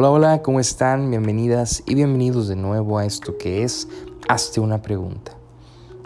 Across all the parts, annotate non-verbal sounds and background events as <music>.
Hola, hola, ¿cómo están? Bienvenidas y bienvenidos de nuevo a esto que es Hazte una pregunta.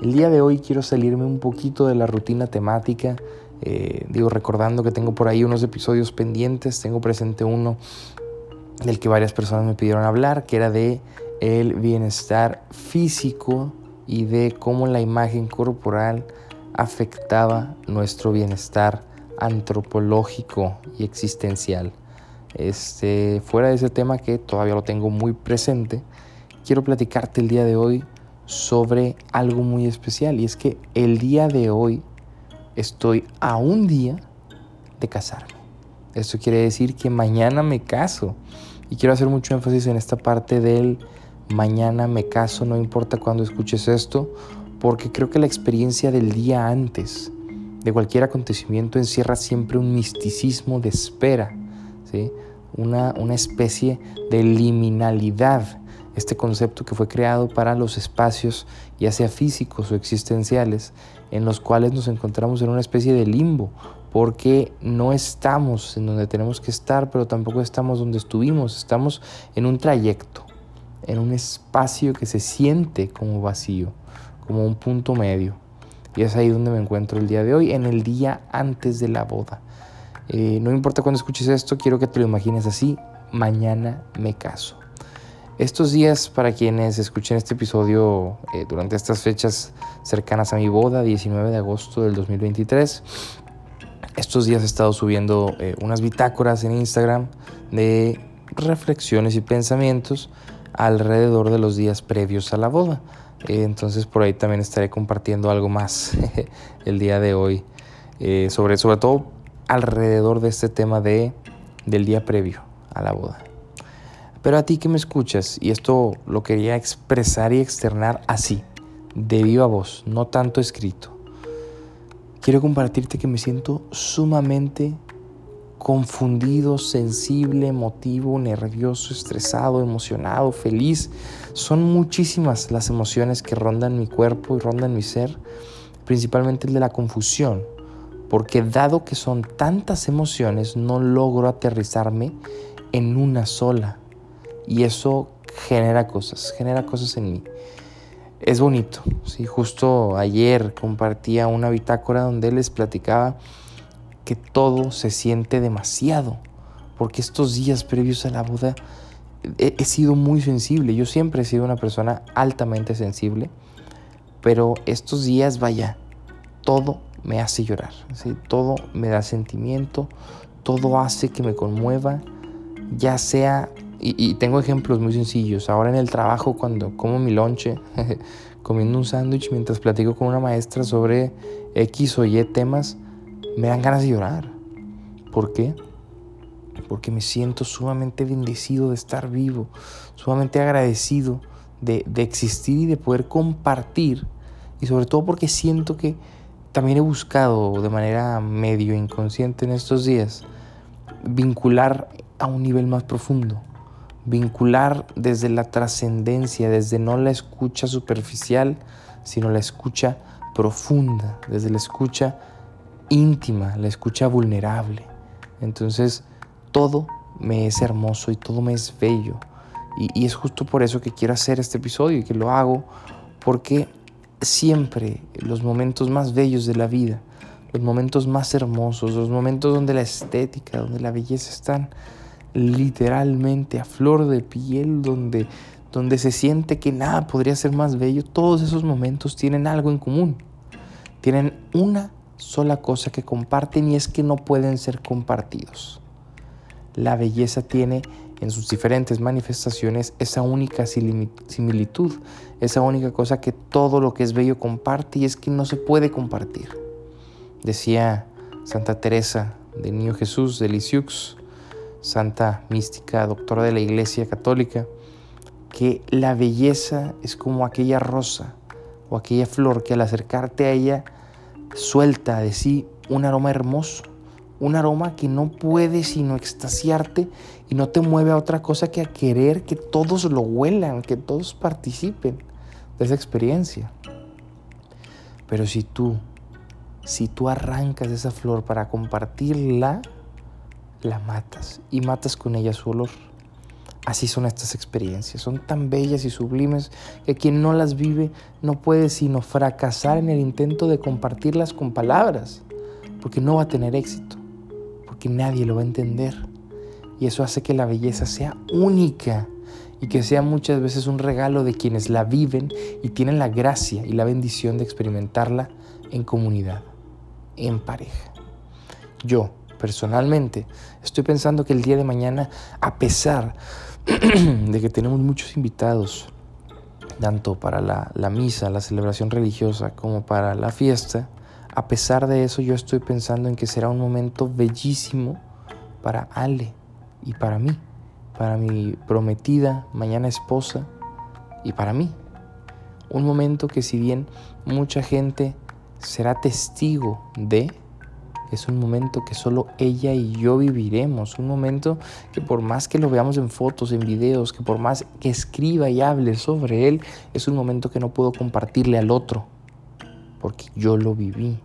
El día de hoy quiero salirme un poquito de la rutina temática, eh, digo recordando que tengo por ahí unos episodios pendientes, tengo presente uno del que varias personas me pidieron hablar, que era de el bienestar físico y de cómo la imagen corporal afectaba nuestro bienestar antropológico y existencial. Este, fuera de ese tema que todavía lo tengo muy presente, quiero platicarte el día de hoy sobre algo muy especial y es que el día de hoy estoy a un día de casarme. Esto quiere decir que mañana me caso y quiero hacer mucho énfasis en esta parte del mañana me caso, no importa cuándo escuches esto, porque creo que la experiencia del día antes de cualquier acontecimiento encierra siempre un misticismo de espera una, una especie de liminalidad, este concepto que fue creado para los espacios, ya sea físicos o existenciales, en los cuales nos encontramos en una especie de limbo, porque no estamos en donde tenemos que estar, pero tampoco estamos donde estuvimos, estamos en un trayecto, en un espacio que se siente como vacío, como un punto medio. Y es ahí donde me encuentro el día de hoy, en el día antes de la boda. Eh, no importa cuando escuches esto, quiero que te lo imagines así. Mañana me caso. Estos días, para quienes escuchen este episodio eh, durante estas fechas cercanas a mi boda, 19 de agosto del 2023, estos días he estado subiendo eh, unas bitácoras en Instagram de reflexiones y pensamientos alrededor de los días previos a la boda. entonces por ahí también estaré compartiendo algo más <laughs> el día de hoy. sobre, sobre todo alrededor de este tema de, del día previo a la boda. Pero a ti que me escuchas, y esto lo quería expresar y externar así, de viva voz, no tanto escrito, quiero compartirte que me siento sumamente confundido, sensible, emotivo, nervioso, estresado, emocionado, feliz. Son muchísimas las emociones que rondan mi cuerpo y rondan mi ser, principalmente el de la confusión, porque dado que son tantas emociones, no logro aterrizarme en una sola. Y eso genera cosas, genera cosas en mí. Es bonito, ¿sí? Justo ayer compartía una bitácora donde les platicaba que todo se siente demasiado, porque estos días previos a la boda he, he sido muy sensible. Yo siempre he sido una persona altamente sensible, pero estos días, vaya, todo me hace llorar. Todo me da sentimiento, todo hace que me conmueva, ya sea, y, tengo ejemplos muy sencillos, ahora en el trabajo cuando como mi lonche, <laughs> comiendo un sándwich mientras platico con una maestra sobre X o Y temas, me dan ganas de llorar. ¿Por qué? Porque me siento sumamente bendecido de estar vivo, sumamente agradecido de, de existir y de poder compartir, y sobre todo porque siento que también he buscado de manera medio inconsciente en estos días vincular a un nivel más profundo, vincular desde la trascendencia, desde no la escucha superficial, sino la escucha profunda, desde la escucha íntima, la escucha vulnerable. Entonces, todo me es hermoso y todo me es bello. Y, y es justo por eso que quiero hacer este episodio y que lo hago, porque siempre los momentos más bellos de la vida, los momentos más hermosos, los momentos donde la estética, donde la belleza están literalmente a flor de piel, donde, donde se siente que nada podría ser más bello, todos esos momentos tienen algo en común. Tienen una sola cosa que comparten y es que no pueden ser compartidos. La belleza tiene en sus diferentes manifestaciones esa única similitud, esa única cosa que todo lo que es bello comparte y es que no se puede compartir. Decía Santa Teresa de Niño Jesús de Lisieux, santa mística, doctora de la Iglesia Católica, que la belleza es como aquella rosa o aquella flor que al acercarte a ella suelta de sí un aroma hermoso un aroma que no puede sino extasiarte y no te mueve a otra cosa que a querer que todos lo huelan, que todos participen de esa experiencia. Pero si tú, si tú arrancas esa flor para compartirla, la matas y matas con ella su olor. Así son estas experiencias, son tan bellas y sublimes que quien no las vive no puede sino fracasar en el intento de compartirlas con palabras, porque no va a tener éxito, porque nadie lo va a entender. Y eso hace que la belleza sea única y que sea muchas veces un regalo de quienes la viven y tienen la gracia y la bendición de experimentarla en comunidad, en pareja. Yo, personalmente, estoy pensando que el día de mañana, a pesar <clears throat> de que tenemos muchos invitados, tanto para la, misa, la celebración religiosa, como para la fiesta, a pesar de eso yo estoy pensando en que será un momento bellísimo para Ale y para mí, para mi prometida, mañana esposa y para mí. Un momento que si bien mucha gente será testigo de, es un momento que solo ella y yo viviremos, un momento que por más que lo veamos en fotos, en videos, que por más que escriba y hable sobre él, es un momento que no puedo compartirle al otro, porque yo lo viví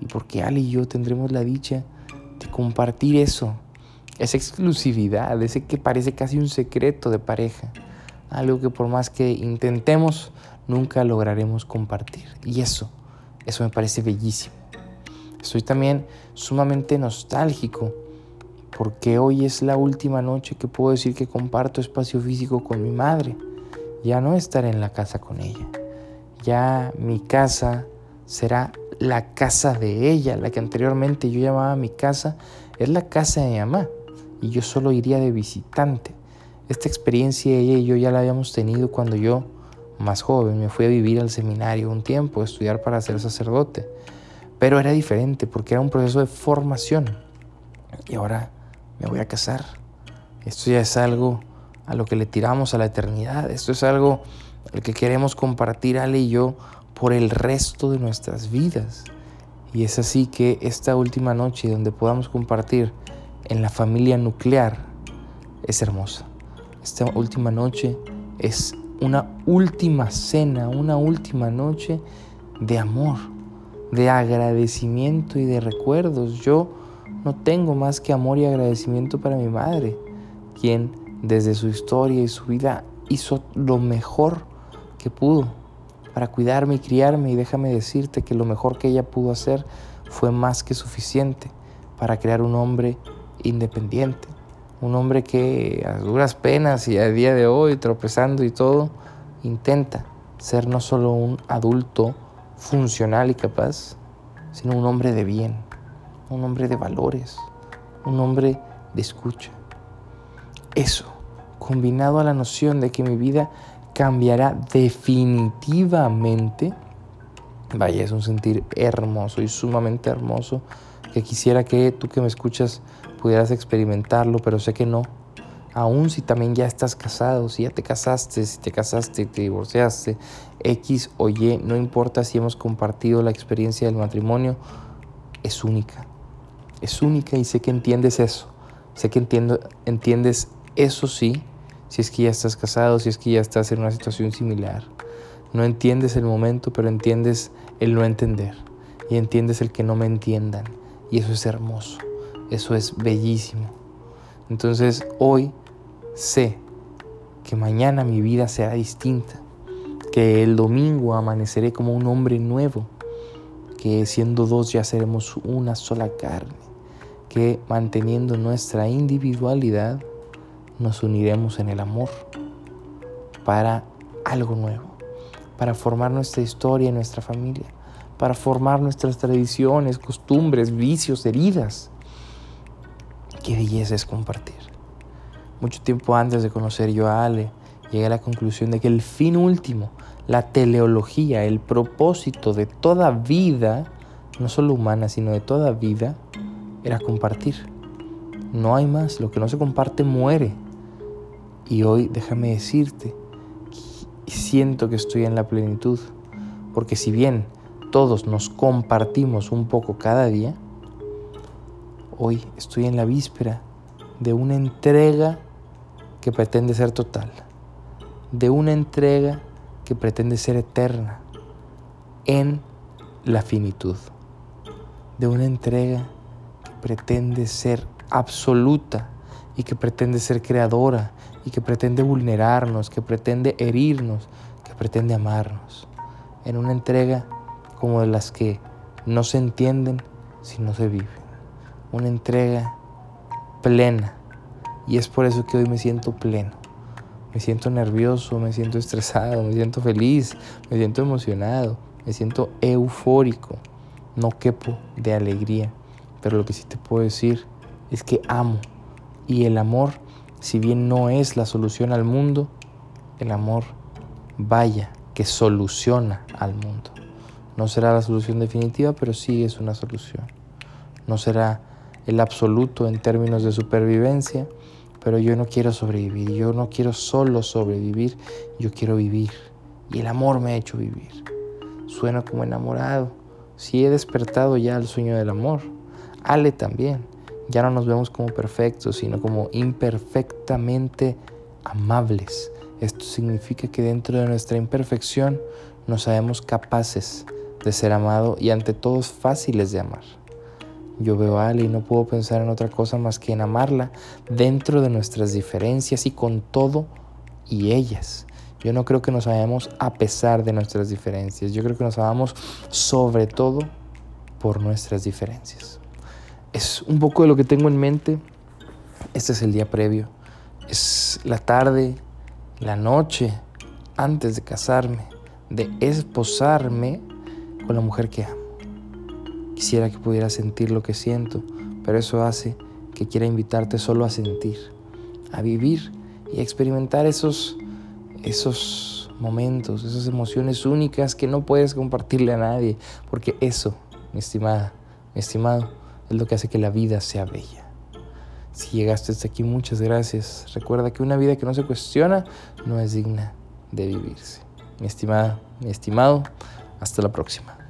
y porque Ale y yo tendremos la dicha de compartir eso, esa exclusividad, ese que parece casi un secreto de pareja, algo que por más que intentemos, nunca lograremos compartir. Y eso, eso me parece bellísimo. Estoy también sumamente nostálgico porque hoy es la última noche que puedo decir que comparto espacio físico con mi madre. Ya no estaré en la casa con ella. Ya mi casa será la casa de ella, la que anteriormente yo llamaba mi casa, es la casa de mi mamá y yo solo iría de visitante. Esta experiencia ella y yo ya la habíamos tenido cuando yo, más joven, me fui a vivir al seminario un tiempo, a estudiar para ser sacerdote. Pero era diferente porque era un proceso de formación. Y ahora me voy a casar. Esto ya es algo a lo que le tiramos a la eternidad. Esto es algo al que queremos compartir Ale y yo por el resto de nuestras vidas. Y es así que esta última noche donde podamos compartir en la familia nuclear es hermosa. Esta última noche es una última cena, una última noche de amor de agradecimiento y de recuerdos. Yo no tengo más que amor y agradecimiento para mi madre, quien desde su historia y su vida hizo lo mejor que pudo para cuidarme y criarme y déjame decirte que lo mejor que ella pudo hacer fue más que suficiente para crear un hombre independiente, un hombre que a duras penas y a día de hoy tropezando y todo, intenta ser no solo un adulto funcional y capaz, sino un hombre de bien, un hombre de valores, un hombre de escucha. Eso, combinado a la noción de que mi vida cambiará definitivamente, vaya, es un sentir hermoso y sumamente hermoso que quisiera que tú que me escuchas pudieras experimentarlo, pero sé que no, aún si también ya estás casado, si ya te casaste, si te casaste, te divorciaste, X o Y, no importa si hemos compartido la experiencia del matrimonio, es única. Es única y sé que entiendes eso. Sé que entiendo, entiendes eso sí, si es que ya estás casado, si es que ya estás en una situación similar. No entiendes el momento, pero entiendes el no entender. Y entiendes el que no me entiendan. Y eso es hermoso. Eso es bellísimo. Entonces hoy sé que mañana mi vida será distinta, que el domingo amaneceré como un hombre nuevo, que siendo dos ya seremos una sola carne, que manteniendo nuestra individualidad nos uniremos en el amor para algo nuevo, para formar nuestra historia y nuestra familia, para formar nuestras tradiciones, costumbres, vicios, heridas. Qué belleza es compartir. Mucho tiempo antes de conocer yo a Ale, llegué a la conclusión de que el fin último, la teleología, el propósito de toda vida, no solo humana, sino de toda vida, era compartir. No hay más, lo que no se comparte muere. Y hoy déjame decirte, siento que estoy en la plenitud, porque si bien todos nos compartimos un poco cada día, hoy estoy en la víspera de una entrega que pretende ser total, de una entrega que pretende ser eterna en la finitud, de una entrega que pretende ser absoluta y que pretende ser creadora y que pretende vulnerarnos, que pretende herirnos, que pretende amarnos. En una entrega como de las que no se entienden si no se viven. Una entrega plena. Y es por eso que hoy me siento pleno. Me siento nervioso, me siento estresado, me siento feliz, me siento emocionado, me siento eufórico. No quepo de alegría. Pero lo que sí te puedo decir es que amo. Y el amor, si bien no es la solución al mundo, el amor, vaya, que soluciona al mundo. No será la solución definitiva, pero sí es una solución. No será el absoluto en términos de supervivencia, pero yo no quiero sobrevivir, yo no quiero solo sobrevivir, yo quiero vivir. Y el amor me ha hecho vivir. Suena como enamorado. Si he despertado ya el sueño del amor. Ale también. Ya no nos vemos como perfectos, sino como imperfectamente amables. Esto significa que dentro de nuestra imperfección nos sabemos capaces de ser amados y ante todo fáciles de amar. Yo veo a Ale y no puedo pensar en otra cosa más que en amarla dentro de nuestras diferencias y con todo y ellas. Yo no creo que nos amemos a pesar de nuestras diferencias. Yo creo que nos amamos sobre todo por nuestras diferencias. Es un poco de lo que tengo en mente. Este es el día previo. Es la tarde, la noche, antes de casarme, de esposarme con la mujer que amo. Quisiera que pudiera sentir lo que siento, pero eso hace que quiera invitarte solo a sentir, a vivir y a experimentar esos, esos momentos, esas emociones únicas que no puedes compartirle a nadie, porque eso, mi estimada, mi estimado, es lo que hace que la vida sea bella. Si llegaste hasta aquí, muchas gracias. Recuerda que una vida que no se cuestiona no es digna de vivirse. Mi estimada, mi estimado, hasta la próxima.